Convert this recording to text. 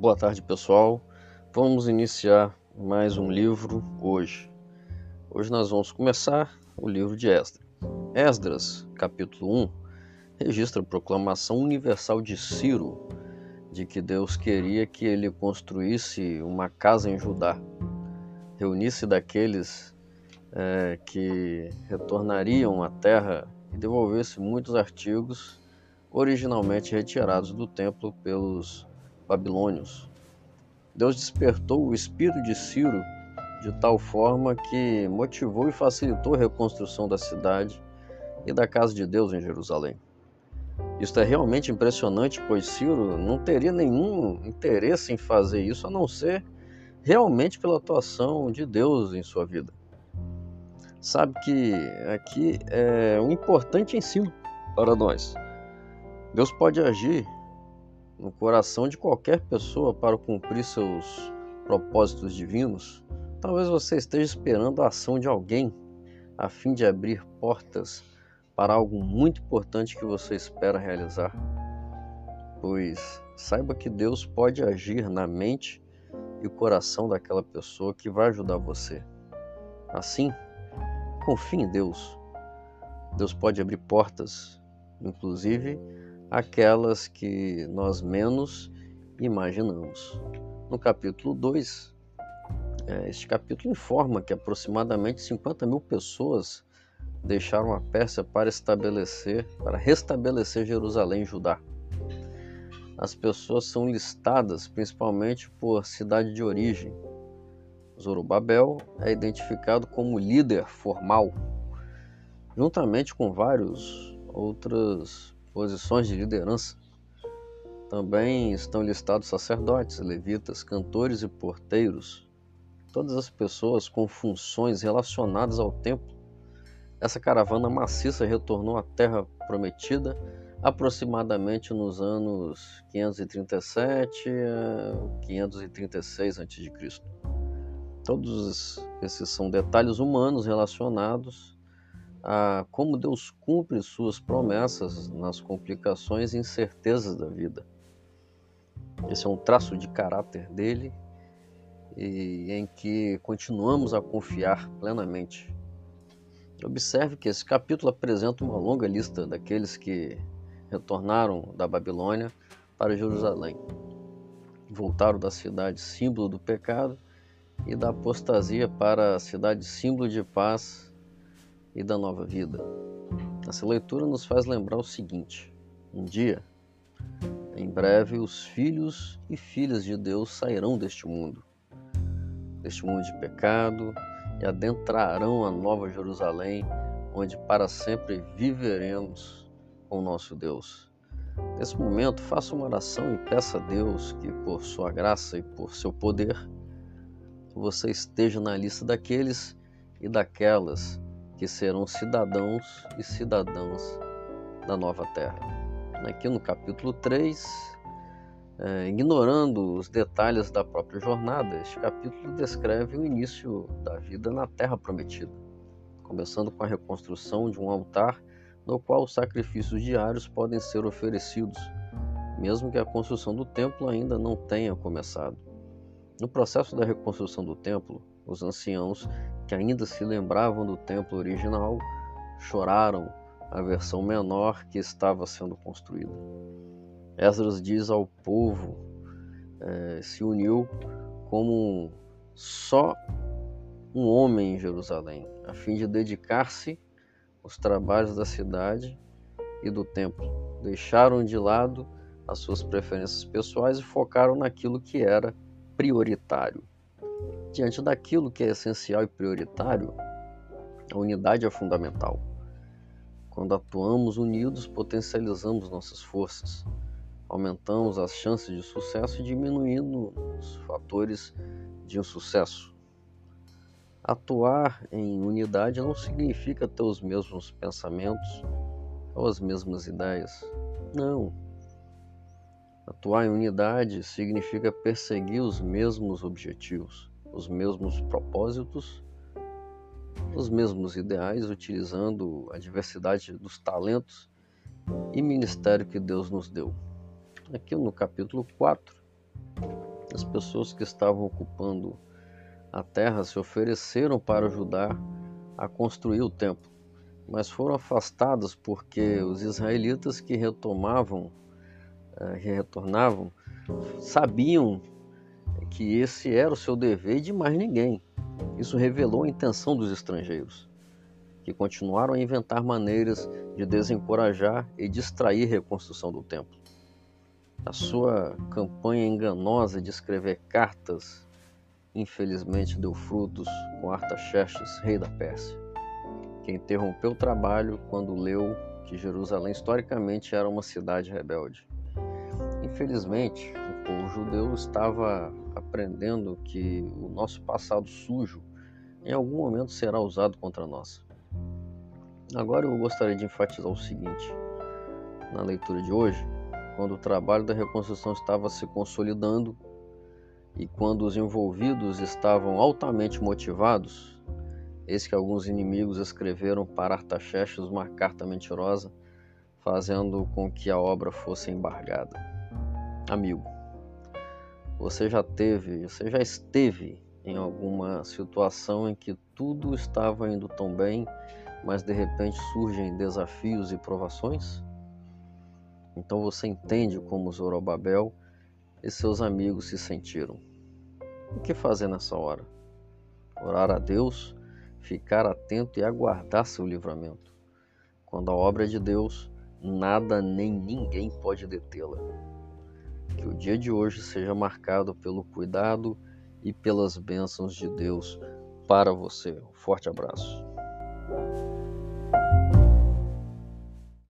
Boa tarde, pessoal. Vamos iniciar mais um livro hoje. Hoje nós vamos começar o livro de Esdras. Esdras, capítulo 1, registra a proclamação universal de Ciro de que Deus queria que ele construísse uma casa em Judá, reunisse daqueles é, que retornariam à terra e devolvesse muitos artigos originalmente retirados do templo pelos babilônios. Deus despertou o espírito de Ciro de tal forma que motivou e facilitou a reconstrução da cidade e da casa de Deus em Jerusalém. Isto é realmente impressionante, pois Ciro não teria nenhum interesse em fazer isso a não ser realmente pela atuação de Deus em sua vida. Sabe que aqui é um importante ensino para nós. Deus pode agir no coração de qualquer pessoa para cumprir seus propósitos divinos, talvez você esteja esperando a ação de alguém a fim de abrir portas para algo muito importante que você espera realizar. Pois saiba que Deus pode agir na mente e o coração daquela pessoa que vai ajudar você. Assim, confie em Deus. Deus pode abrir portas, inclusive aquelas que nós menos imaginamos. No capítulo 2, é, este capítulo informa que aproximadamente 50 mil pessoas deixaram a Pérsia para estabelecer, para restabelecer Jerusalém e Judá. As pessoas são listadas principalmente por cidade de origem. Zorobabel é identificado como líder formal, juntamente com vários outras posições de liderança. Também estão listados sacerdotes, levitas, cantores e porteiros, todas as pessoas com funções relacionadas ao templo. Essa caravana maciça retornou à terra prometida aproximadamente nos anos 537 a 536 a.C. Todos esses são detalhes humanos relacionados a como Deus cumpre suas promessas nas complicações e incertezas da vida. Esse é um traço de caráter dele e em que continuamos a confiar plenamente. Observe que esse capítulo apresenta uma longa lista daqueles que retornaram da Babilônia para Jerusalém. Voltaram da cidade símbolo do pecado e da apostasia para a cidade símbolo de paz e da nova vida. Essa leitura nos faz lembrar o seguinte: um dia, em breve, os filhos e filhas de Deus sairão deste mundo, deste mundo de pecado, e adentrarão a nova Jerusalém, onde para sempre viveremos com nosso Deus. Nesse momento, faça uma oração e peça a Deus que, por sua graça e por seu poder, você esteja na lista daqueles e daquelas que serão cidadãos e cidadãs da nova terra. Aqui no capítulo 3, é, ignorando os detalhes da própria jornada, este capítulo descreve o início da vida na terra prometida, começando com a reconstrução de um altar no qual os sacrifícios diários podem ser oferecidos, mesmo que a construção do templo ainda não tenha começado. No processo da reconstrução do templo, os anciãos que ainda se lembravam do templo original choraram a versão menor que estava sendo construída. Esdras diz ao povo, é, se uniu como só um homem em Jerusalém, a fim de dedicar-se aos trabalhos da cidade e do templo. Deixaram de lado as suas preferências pessoais e focaram naquilo que era prioritário. Diante daquilo que é essencial e prioritário, a unidade é fundamental. Quando atuamos unidos, potencializamos nossas forças, aumentamos as chances de sucesso e diminuindo os fatores de insucesso. Atuar em unidade não significa ter os mesmos pensamentos ou as mesmas ideias. Não. Atuar em unidade significa perseguir os mesmos objetivos os mesmos propósitos, os mesmos ideais, utilizando a diversidade dos talentos e ministério que Deus nos deu. Aqui no capítulo 4, As pessoas que estavam ocupando a terra se ofereceram para ajudar a construir o templo, mas foram afastadas porque os israelitas que retomavam, eh, que retornavam, sabiam que esse era o seu dever e de mais ninguém. Isso revelou a intenção dos estrangeiros, que continuaram a inventar maneiras de desencorajar e distrair a reconstrução do templo. A sua campanha enganosa de escrever cartas infelizmente deu frutos com Artaxerxes, rei da Pérsia, que interrompeu o trabalho quando leu que Jerusalém historicamente era uma cidade rebelde. Infelizmente, o judeu estava aprendendo que o nosso passado sujo em algum momento será usado contra nós. Agora eu gostaria de enfatizar o seguinte: na leitura de hoje, quando o trabalho da reconstrução estava se consolidando, e quando os envolvidos estavam altamente motivados, eis que alguns inimigos escreveram para Artaxerxes uma carta mentirosa, fazendo com que a obra fosse embargada. Amigo, você já teve, você já esteve em alguma situação em que tudo estava indo tão bem, mas de repente surgem desafios e provações? Então você entende como Zorobabel e seus amigos se sentiram. O que fazer nessa hora? Orar a Deus, ficar atento e aguardar seu livramento. Quando a obra é de Deus, nada nem ninguém pode detê-la. Que o dia de hoje seja marcado pelo cuidado e pelas bênçãos de Deus para você. Um forte abraço.